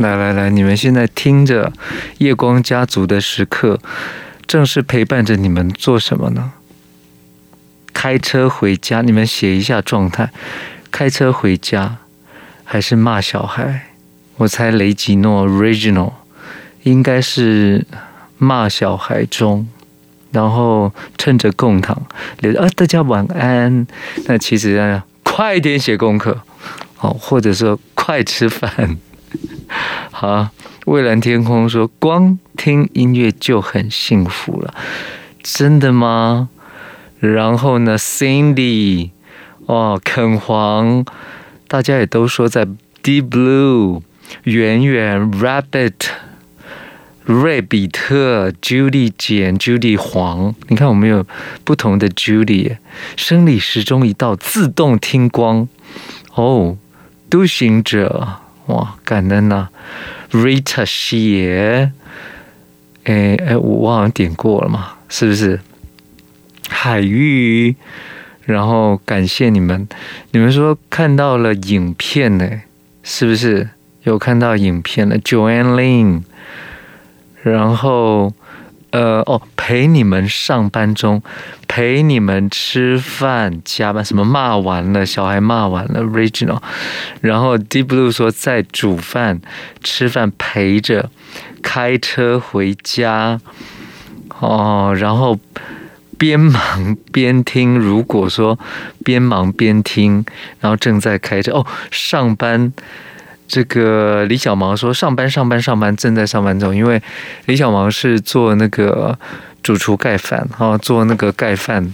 来来来，你们现在听着夜光家族的时刻，正是陪伴着你们做什么呢？开车回家，你们写一下状态。开车回家，还是骂小孩？我猜雷吉诺 original 应该是骂小孩中，然后趁着共堂留啊，大家晚安。那其实啊，快点写功课，好，或者说快吃饭。好，蔚蓝天空说，光听音乐就很幸福了，真的吗？然后呢，Cindy，哦，肯黄，大家也都说在 Deep Blue。圆圆、Rabbit、瑞比特、Judy 简、Judy 黄，你看我们有不同的 Judy。生理时钟一到，自动听光。哦，独行者，哇，感恩呐、Rita 谢，哎哎，我我好像点过了嘛，是不是？海域，然后感谢你们，你们说看到了影片呢，是不是？有看到影片了，Joanne Lin，然后呃哦，陪你们上班中，陪你们吃饭加班，什么骂完了，小孩骂完了，Regional，然后 Deep Blue 说在煮饭吃饭陪着，开车回家，哦，然后边忙边听，如果说边忙边听，然后正在开车哦，上班。这个李小毛说：“上班，上班，上班，正在上班中。因为李小毛是做那个主厨盖饭，哈，做那个盖饭、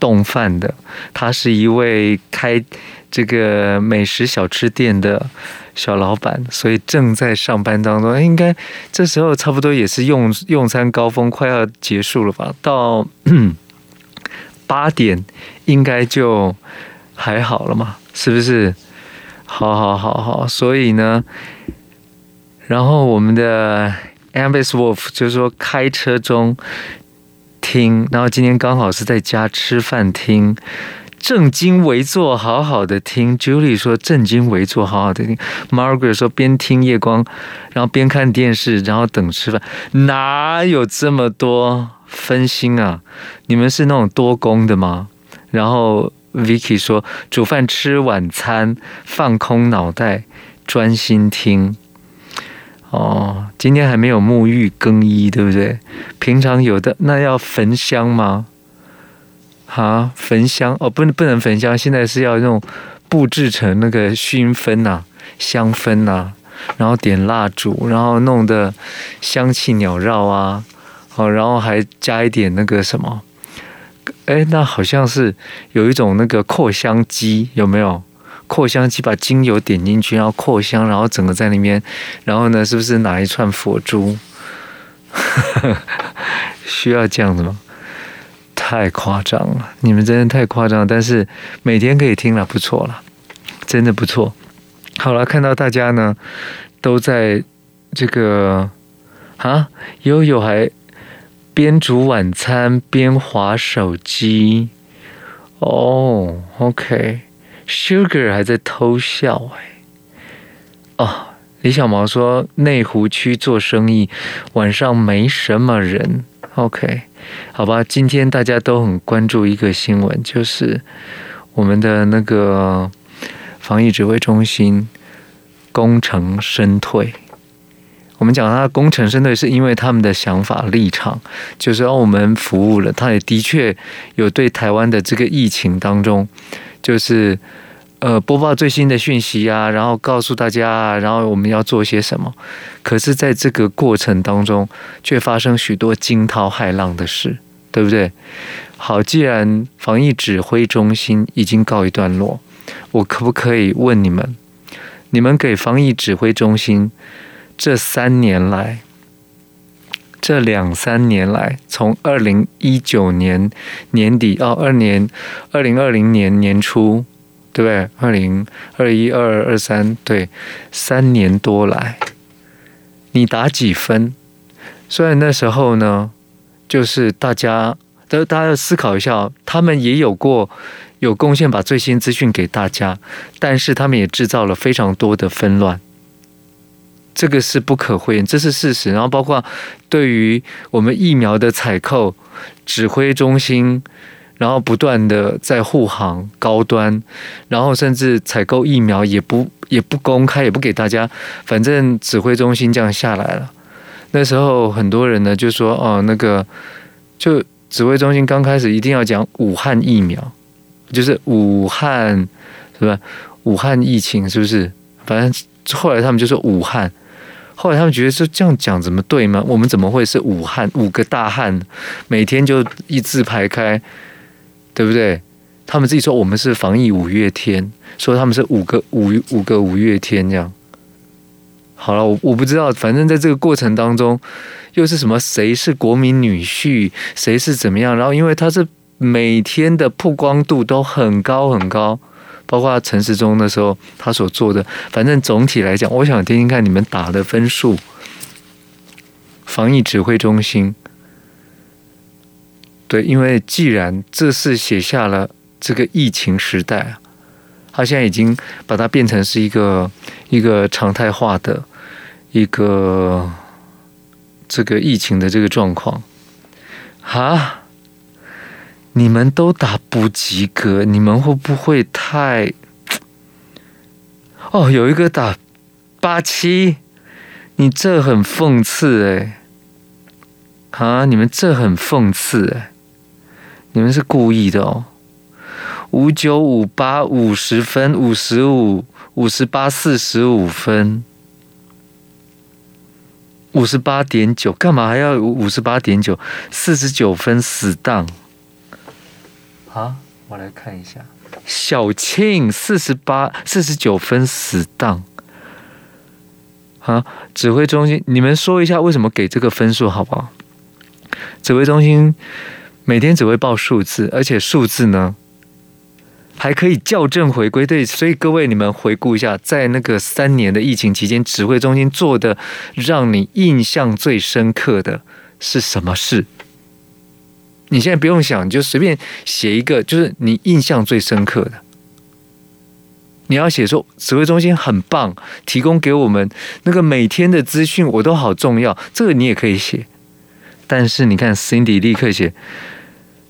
冻饭的。他是一位开这个美食小吃店的小老板，所以正在上班当中。应该这时候差不多也是用用餐高峰，快要结束了吧？到八点应该就还好了嘛？是不是？”好好好好，所以呢，然后我们的 Ambis Wolf 就是说开车中听，然后今天刚好是在家吃饭听，正襟危坐好好的听。Julie 说正襟危坐好好的听，Margaret 说边听夜光，然后边看电视，然后等吃饭，哪有这么多分心啊？你们是那种多工的吗？然后。Vicky 说：“煮饭吃晚餐，放空脑袋，专心听。哦，今天还没有沐浴更衣，对不对？平常有的那要焚香吗？啊，焚香哦，不能不能焚香，现在是要那种布置成那个熏氛呐、香氛呐、然后点蜡烛，然后弄得香气缭绕啊，哦，然后还加一点那个什么。”哎，那好像是有一种那个扩香机，有没有？扩香机把精油点进去，然后扩香，然后整个在里面，然后呢，是不是拿一串佛珠？需要这样子吗？太夸张了，你们真的太夸张。但是每天可以听了，不错了，真的不错。好了，看到大家呢都在这个啊，悠悠还。边煮晚餐边划手机，哦，OK，Sugar 还在偷笑哎，哦，李小毛说内湖区做生意晚上没什么人，OK，好吧，今天大家都很关注一个新闻，就是我们的那个防疫指挥中心功成身退。我们讲他的功成身退，是因为他们的想法立场，就是让我们服务了。他也的确有对台湾的这个疫情当中，就是呃播报最新的讯息啊，然后告诉大家，然后我们要做些什么。可是，在这个过程当中，却发生许多惊涛骇浪的事，对不对？好，既然防疫指挥中心已经告一段落，我可不可以问你们，你们给防疫指挥中心？这三年来，这两三年来，从二零一九年年底到二年二零二零年年初，对不对？二零二一、二二、二三，对，三年多来，你打几分？虽然那时候呢，就是大家都大家要思考一下，他们也有过有贡献，把最新资讯给大家，但是他们也制造了非常多的纷乱。这个是不可讳言，这是事实。然后包括对于我们疫苗的采购，指挥中心，然后不断的在护航高端，然后甚至采购疫苗也不也不公开，也不给大家，反正指挥中心这样下来了。那时候很多人呢就说哦，那个就指挥中心刚开始一定要讲武汉疫苗，就是武汉是吧？武汉疫情是不是？反正后来他们就说武汉，后来他们觉得说这样讲怎么对吗？我们怎么会是武汉五个大汉每天就一字排开，对不对？他们自己说我们是防疫五月天，说他们是五个五五个五月天这样。好了，我我不知道，反正在这个过程当中，又是什么？谁是国民女婿？谁是怎么样？然后因为他是每天的曝光度都很高很高，包括陈时中的时候他所做的，反正总体来讲，我想听听看你们打的分数。防疫指挥中心，对，因为既然这是写下了这个疫情时代。他现在已经把它变成是一个一个常态化的一个这个疫情的这个状况啊！你们都打不及格，你们会不会太……哦，有一个打八七，你这很讽刺哎！啊，你们这很讽刺哎！你们是故意的哦。五九五八五十分，五十五五十八四十五分，五十八点九，干嘛还要五十八点九？四十九分死当。啊，我来看一下，小庆四十八四十九分死档。啊，指挥中心，你们说一下为什么给这个分数好不好？指挥中心每天只会报数字，而且数字呢？还可以校正回归，对，所以各位你们回顾一下，在那个三年的疫情期间，指挥中心做的让你印象最深刻的是什么事？你现在不用想，你就随便写一个，就是你印象最深刻的。你要写说指挥中心很棒，提供给我们那个每天的资讯，我都好重要，这个你也可以写。但是你看，Cindy 立刻写。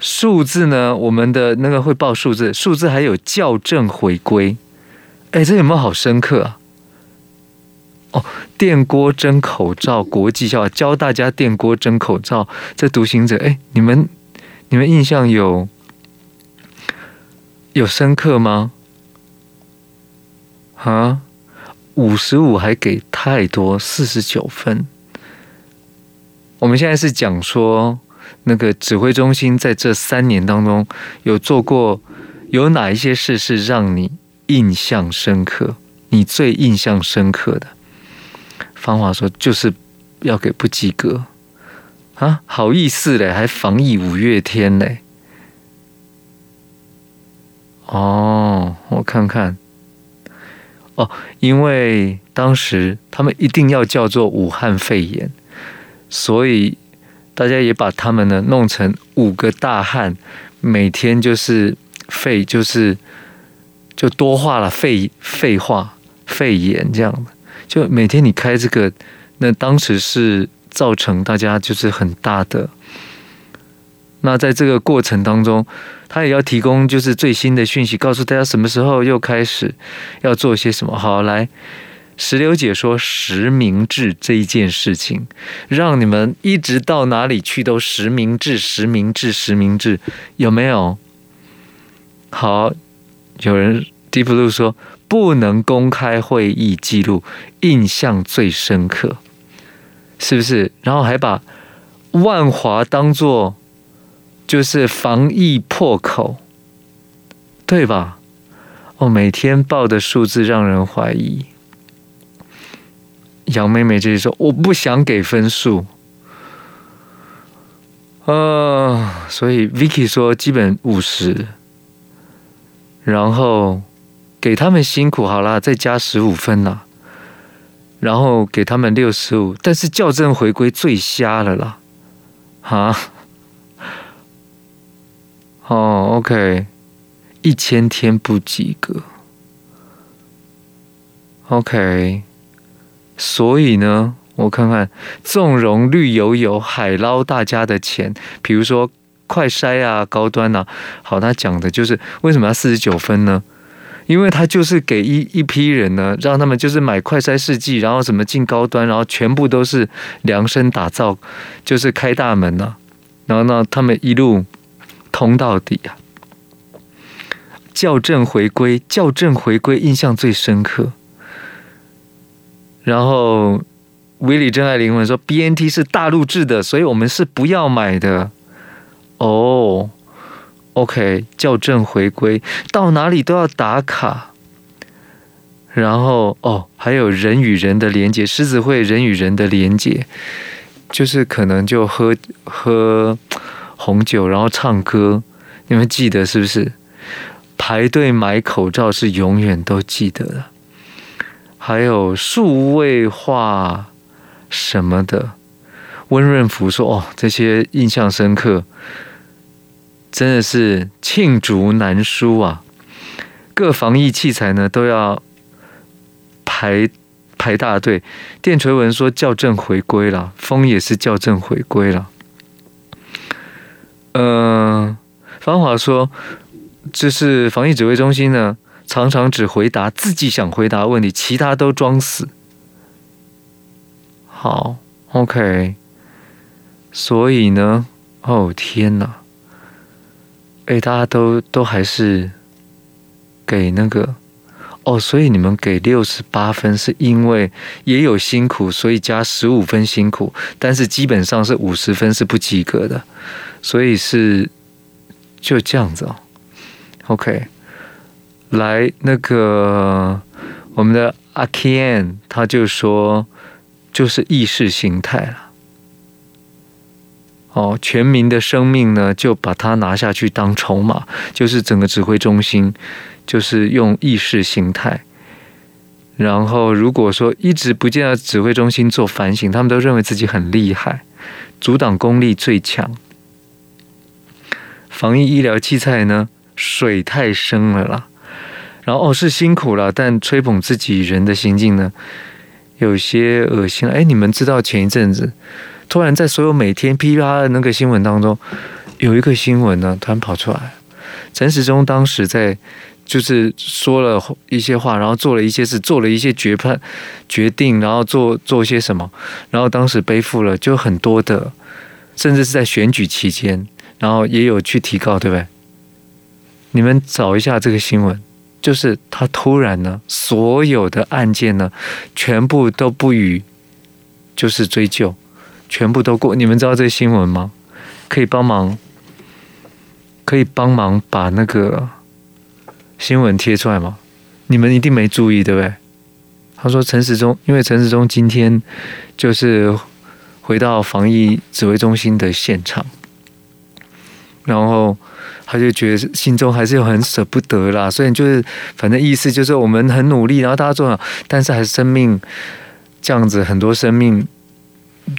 数字呢？我们的那个会报数字，数字还有校正回归。哎，这有没有好深刻啊？哦，电锅蒸口罩国际笑话，教大家电锅蒸口罩。这独行者，哎，你们你们印象有有深刻吗？啊，五十五还给太多，四十九分。我们现在是讲说。那个指挥中心在这三年当中有做过有哪一些事是让你印象深刻？你最印象深刻的方法说就是要给不及格啊？好意思嘞，还防疫五月天嘞？哦，我看看哦，因为当时他们一定要叫做武汉肺炎，所以。大家也把他们呢弄成五个大汉，每天就是肺就是就多话了，肺废话肺炎这样的，就每天你开这个，那当时是造成大家就是很大的。那在这个过程当中，他也要提供就是最新的讯息，告诉大家什么时候又开始要做些什么。好，来。石榴姐说：“实名制这一件事情，让你们一直到哪里去都实名制、实名制、实名制，有没有？好，有人 Deep Blue 说不能公开会议记录，印象最深刻，是不是？然后还把万华当做就是防疫破口，对吧？哦，每天报的数字让人怀疑。”杨妹妹这里说：“我不想给分数。”呃，所以 Vicky 说基本五十，然后给他们辛苦好啦，再加十五分啦，然后给他们六十五，但是校正回归最瞎了啦，哈，哦，OK，一千天不及格，OK。所以呢，我看看，纵容绿油油海捞大家的钱，比如说快筛啊、高端啊，好，他讲的就是为什么要四十九分呢？因为他就是给一一批人呢，让他们就是买快筛试剂，然后什么进高端，然后全部都是量身打造，就是开大门呐、啊，然后呢，他们一路通到底啊。校正回归，校正回归，印象最深刻。然后。威里真爱灵魂说：“BNT 是大陆制的，所以我们是不要买的。”哦，OK，校正回归，到哪里都要打卡。然后哦，还有人与人的连接，狮子会人与人的连接，就是可能就喝喝红酒，然后唱歌，你们记得是不是？排队买口罩是永远都记得的。还有数位化。什么的，温润福说：“哦，这些印象深刻，真的是罄竹难书啊！各防疫器材呢都要排排大队。”电锤文说：“校正回归了，风也是校正回归了。”嗯，芳华说：“这是防疫指挥中心呢，常常只回答自己想回答问题，其他都装死。”好，OK。所以呢，哦天哪！哎，大家都都还是给那个哦，所以你们给六十八分是因为也有辛苦，所以加十五分辛苦，但是基本上是五十分是不及格的，所以是就这样子哦。OK，来那个我们的阿 Ken 他就说。就是意识形态了，哦，全民的生命呢，就把它拿下去当筹码，就是整个指挥中心，就是用意识形态。然后如果说一直不见到指挥中心做反省，他们都认为自己很厉害，阻挡功力最强。防疫医疗器材呢，水太深了啦。然后哦，是辛苦了，但吹捧自己人的行径呢？有些恶心了，哎，你们知道前一阵子，突然在所有每天噼里啪啦的那个新闻当中，有一个新闻呢，突然跑出来，陈时中当时在就是说了一些话，然后做了一些事，做了一些决判决定，然后做做些什么，然后当时背负了就很多的，甚至是在选举期间，然后也有去提告，对不对？你们找一下这个新闻。就是他突然呢，所有的案件呢，全部都不予就是追究，全部都过。你们知道这新闻吗？可以帮忙，可以帮忙把那个新闻贴出来吗？你们一定没注意，对不对？他说陈时中，因为陈时中今天就是回到防疫指挥中心的现场，然后。他就觉得心中还是有很舍不得啦，所以就是反正意思就是我们很努力，然后大家做好，但是还是生命这样子，很多生命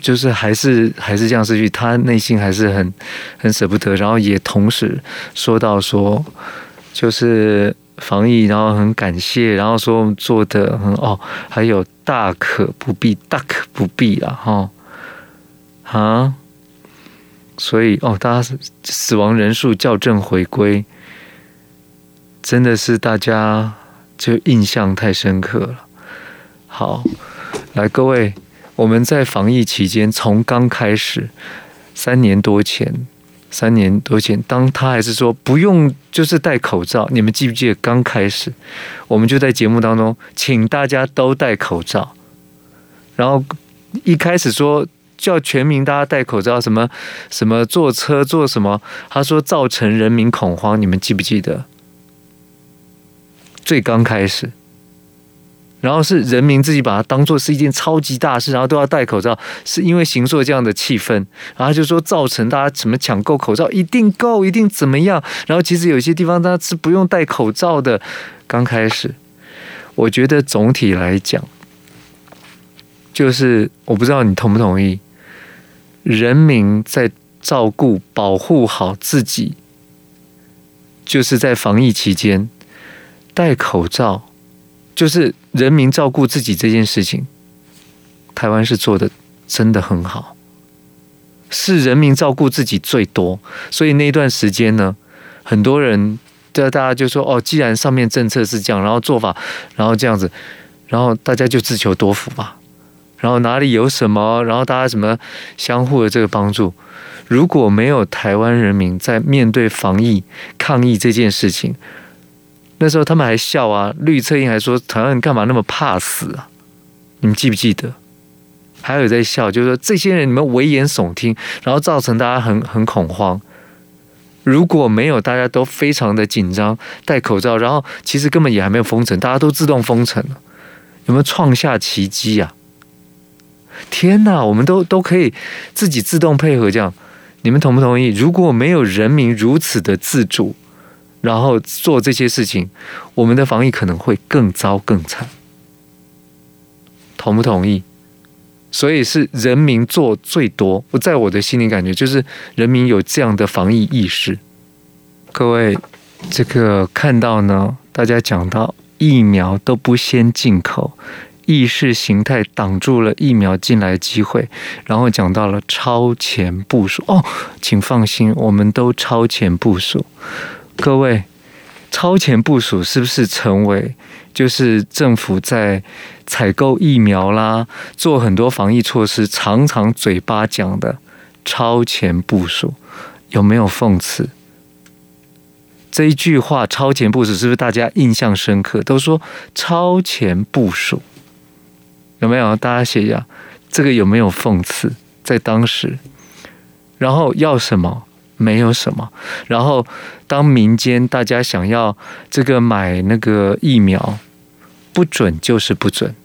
就是还是还是这样失去，他内心还是很很舍不得，然后也同时说到说就是防疫，然后很感谢，然后说做的很哦，还有大可不必，大可不必了哈啊。所以哦，大家死亡人数校正回归，真的是大家就印象太深刻了。好，来各位，我们在防疫期间，从刚开始三年多前，三年多前，当他还是说不用就是戴口罩，你们记不记得刚开始，我们就在节目当中请大家都戴口罩，然后一开始说。叫全民大家戴口罩，什么什么坐车坐什么？他说造成人民恐慌，你们记不记得？最刚开始，然后是人民自己把它当做是一件超级大事，然后都要戴口罩，是因为形塑这样的气氛，然后就说造成大家什么抢购口罩一定够，一定怎么样？然后其实有些地方它是不用戴口罩的。刚开始，我觉得总体来讲，就是我不知道你同不同意。人民在照顾、保护好自己，就是在防疫期间戴口罩，就是人民照顾自己这件事情，台湾是做的真的很好，是人民照顾自己最多，所以那段时间呢，很多人，大家就说哦，既然上面政策是这样，然后做法，然后这样子，然后大家就自求多福吧。然后哪里有什么，然后大家什么相互的这个帮助。如果没有台湾人民在面对防疫抗疫这件事情，那时候他们还笑啊，绿侧翼还说台湾人干嘛那么怕死啊？你们记不记得？还有在笑，就是说这些人你们危言耸听，然后造成大家很很恐慌。如果没有大家都非常的紧张，戴口罩，然后其实根本也还没有封城，大家都自动封城了，有没有创下奇迹啊？天哪，我们都都可以自己自动配合这样，你们同不同意？如果没有人民如此的自主，然后做这些事情，我们的防疫可能会更糟更惨。同不同意？所以是人民做最多。我在我的心里感觉就是人民有这样的防疫意识。各位，这个看到呢，大家讲到疫苗都不先进口。意识形态挡住了疫苗进来机会，然后讲到了超前部署哦，请放心，我们都超前部署。各位，超前部署是不是成为就是政府在采购疫苗啦，做很多防疫措施，常常嘴巴讲的超前部署，有没有讽刺？这一句话“超前部署”是不是大家印象深刻？都说超前部署。有没有？大家写一下，这个有没有讽刺？在当时，然后要什么？没有什么。然后当民间大家想要这个买那个疫苗，不准就是不准，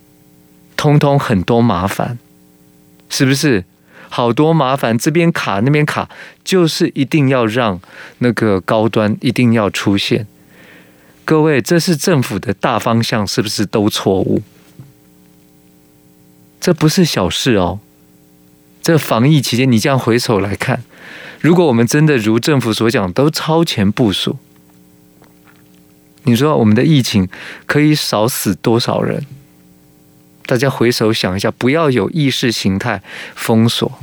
通通很多麻烦，是不是？好多麻烦，这边卡那边卡，就是一定要让那个高端一定要出现。各位，这是政府的大方向，是不是都错误？这不是小事哦。这防疫期间，你这样回首来看，如果我们真的如政府所讲，都超前部署，你说我们的疫情可以少死多少人？大家回首想一下，不要有意识形态封锁，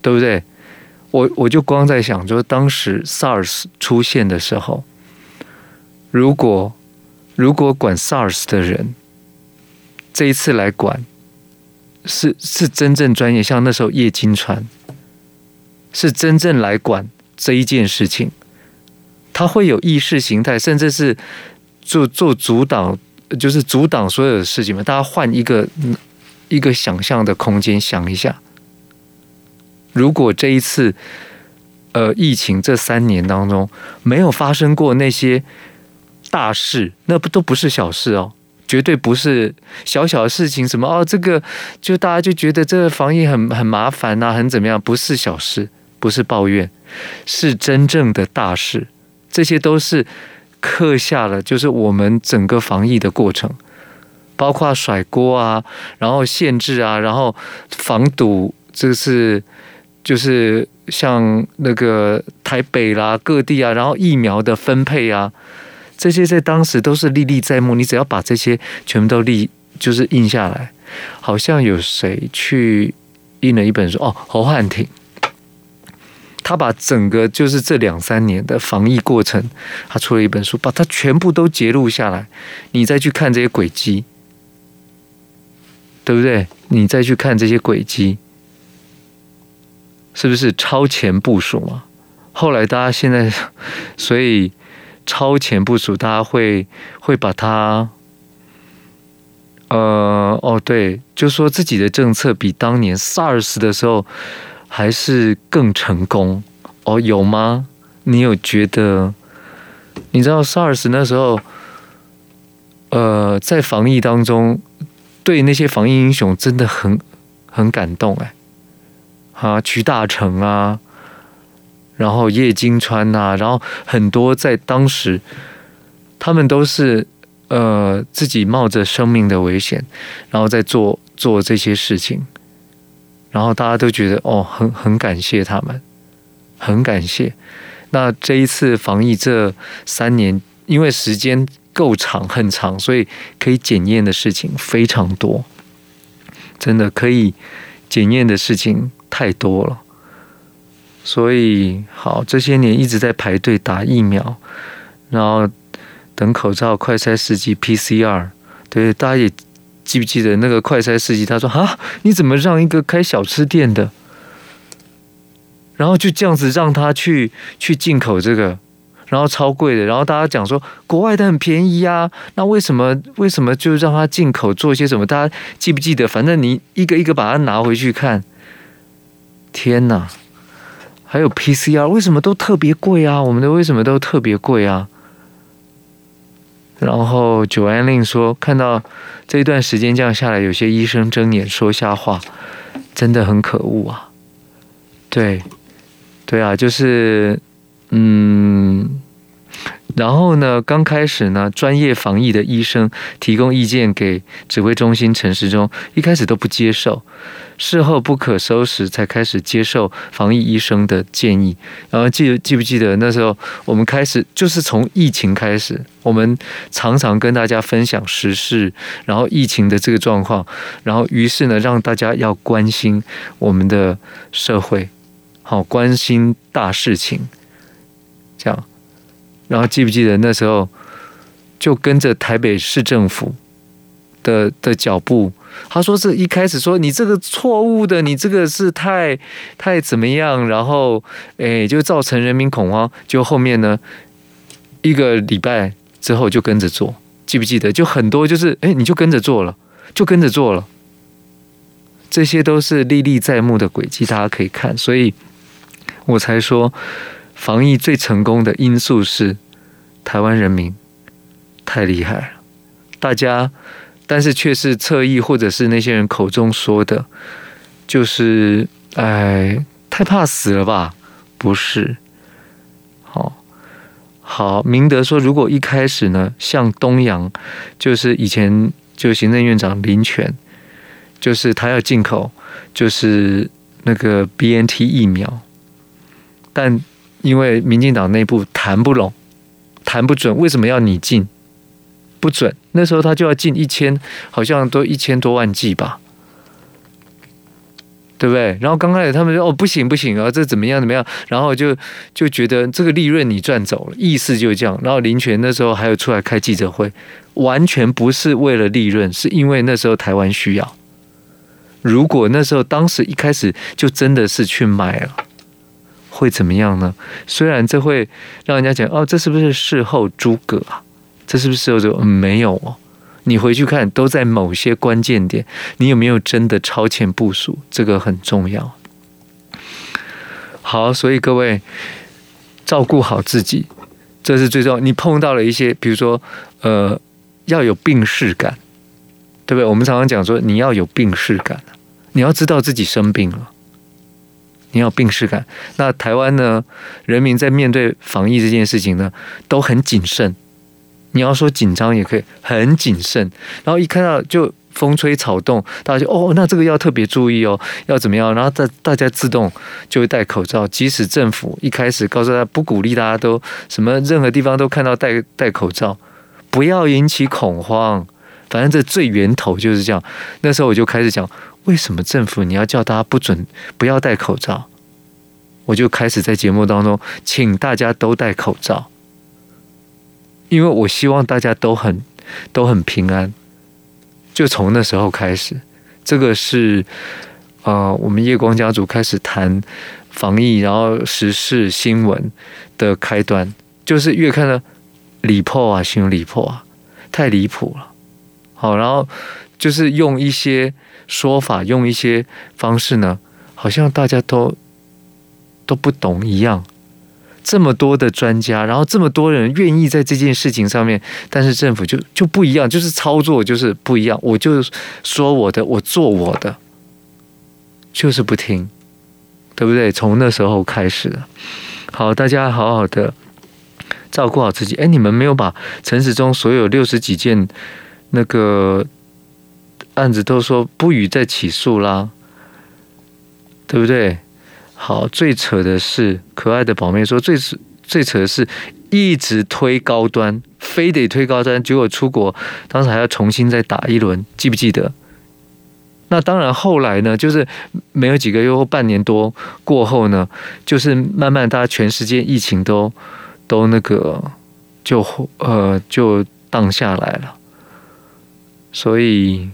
对不对？我我就光在想，就当时 SARS 出现的时候，如果如果管 SARS 的人。这一次来管，是是真正专业，像那时候叶金川，是真正来管这一件事情，他会有意识形态，甚至是做做阻挡，就是阻挡所有的事情嘛。大家换一个一个想象的空间，想一下，如果这一次呃疫情这三年当中没有发生过那些大事，那不都不是小事哦。绝对不是小小的事情，什么哦，这个就大家就觉得这个防疫很很麻烦呐、啊，很怎么样？不是小事，不是抱怨，是真正的大事。这些都是刻下了，就是我们整个防疫的过程，包括甩锅啊，然后限制啊，然后防堵，这是就是像那个台北啦、各地啊，然后疫苗的分配啊。这些在当时都是历历在目，你只要把这些全部都立，就是印下来。好像有谁去印了一本书哦，侯汉廷，他把整个就是这两三年的防疫过程，他出了一本书，把它全部都截录下来。你再去看这些轨迹，对不对？你再去看这些轨迹，是不是超前部署嘛？后来大家现在，所以。超前部署，大家会会把它，呃，哦，对，就说自己的政策比当年 SARS 的时候还是更成功哦，有吗？你有觉得？你知道 SARS 那时候，呃，在防疫当中，对那些防疫英雄真的很很感动哎，啊，徐大成啊。然后叶金川呐、然后很多在当时，他们都是呃自己冒着生命的危险，然后在做做这些事情，然后大家都觉得哦，很很感谢他们，很感谢。那这一次防疫这三年，因为时间够长很长，所以可以检验的事情非常多。真的可以检验的事情太多了。所以，好，这些年一直在排队打疫苗，然后等口罩、快筛试剂、PCR。对，大家也记不记得那个快筛试剂？他说：“啊，你怎么让一个开小吃店的，然后就这样子让他去去进口这个，然后超贵的，然后大家讲说国外的很便宜啊，那为什么为什么就让他进口做些什么？大家记不记得？反正你一个一个把它拿回去看，天哪！”还有 PCR 为什么都特别贵啊？我们的为什么都特别贵啊？然后九安令说，看到这一段时间这样下来，有些医生睁眼说瞎话，真的很可恶啊！对，对啊，就是嗯。然后呢，刚开始呢，专业防疫的医生提供意见给指挥中心陈时中，一开始都不接受，事后不可收拾才开始接受防疫医生的建议。然后记记不记得那时候我们开始就是从疫情开始，我们常常跟大家分享时事，然后疫情的这个状况，然后于是呢，让大家要关心我们的社会，好，关心大事情，这样。然后记不记得那时候，就跟着台北市政府的的脚步，他说是一开始说你这个错误的，你这个是太太怎么样，然后诶就造成人民恐慌，就后面呢一个礼拜之后就跟着做，记不记得？就很多就是诶你就跟着做了，就跟着做了，这些都是历历在目的轨迹，大家可以看，所以我才说。防疫最成功的因素是台湾人民太厉害了，大家，但是却是侧翼或者是那些人口中说的，就是哎，太怕死了吧？不是，好，好，明德说，如果一开始呢，像东阳，就是以前就行政院长林权，就是他要进口，就是那个 BNT 疫苗，但。因为民进党内部谈不拢，谈不准，为什么要你进？不准。那时候他就要进一千，好像都一千多万剂吧，对不对？然后刚开始他们说哦不行不行啊，这怎么样怎么样？然后就就觉得这个利润你赚走了，意思就是这样。然后林权那时候还有出来开记者会，完全不是为了利润，是因为那时候台湾需要。如果那时候当时一开始就真的是去买了。会怎么样呢？虽然这会让人家讲哦，这是不是事后诸葛啊？这是不是事后诸葛？嗯，没有哦。你回去看，都在某些关键点，你有没有真的超前部署？这个很重要。好，所以各位照顾好自己，这是最重要。你碰到了一些，比如说呃，要有病识感，对不对？我们常常讲说，你要有病识感，你要知道自己生病了。你要病识感。那台湾呢？人民在面对防疫这件事情呢，都很谨慎。你要说紧张也可以，很谨慎。然后一看到就风吹草动，大家就哦，那这个要特别注意哦，要怎么样？然后大大家自动就会戴口罩。即使政府一开始告诉大家不鼓励大家都什么，任何地方都看到戴戴口罩，不要引起恐慌。反正这最源头就是这样。那时候我就开始讲。为什么政府你要叫大家不准不要戴口罩？我就开始在节目当中请大家都戴口罩，因为我希望大家都很都很平安。就从那时候开始，这个是、呃，我们夜光家族开始谈防疫，然后时事新闻的开端，就是越看到离谱啊，形容离谱啊，太离谱了。好，然后就是用一些。说法用一些方式呢，好像大家都都不懂一样。这么多的专家，然后这么多人愿意在这件事情上面，但是政府就就不一样，就是操作就是不一样。我就说我的，我做我的，就是不听，对不对？从那时候开始。好，大家好好的照顾好自己。哎，你们没有把陈时中所有六十几件那个。案子都说不予再起诉啦，对不对？好，最扯的是可爱的宝妹说最最扯的是一直推高端，非得推高端，结果出国当时还要重新再打一轮，记不记得？那当然后来呢，就是没有几个月或半年多过后呢，就是慢慢大家全世界疫情都都那个就呃就荡下来了。所以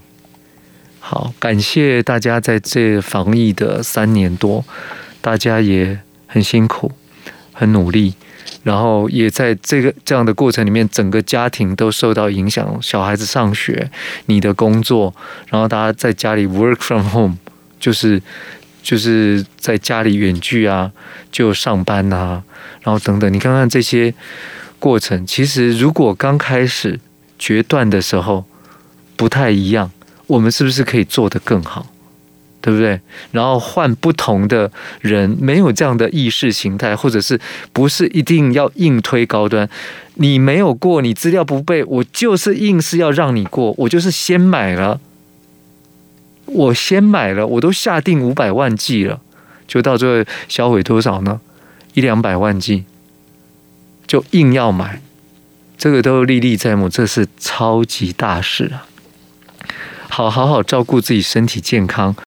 好，感谢大家在这防疫的三年多，大家也很辛苦，很努力。然后也在这个这样的过程里面，整个家庭都受到影响，小孩子上学，你的工作，然后大家在家里 work from home，就是就是在家里远距啊，就上班啊，然后等等，你看看这些过程，其实如果刚开始决断的时候不太一样，我们是不是可以做得更好？对不对？然后换不同的人，没有这样的意识形态，或者是不是一定要硬推高端？你没有过，你资料不备，我就是硬是要让你过，我就是先买了，我先买了，我都下定五百万剂了，就到最后销毁多少呢？一两百万剂，就硬要买，这个都历历在目，这是超级大事啊！好好好照顾自己身体健康，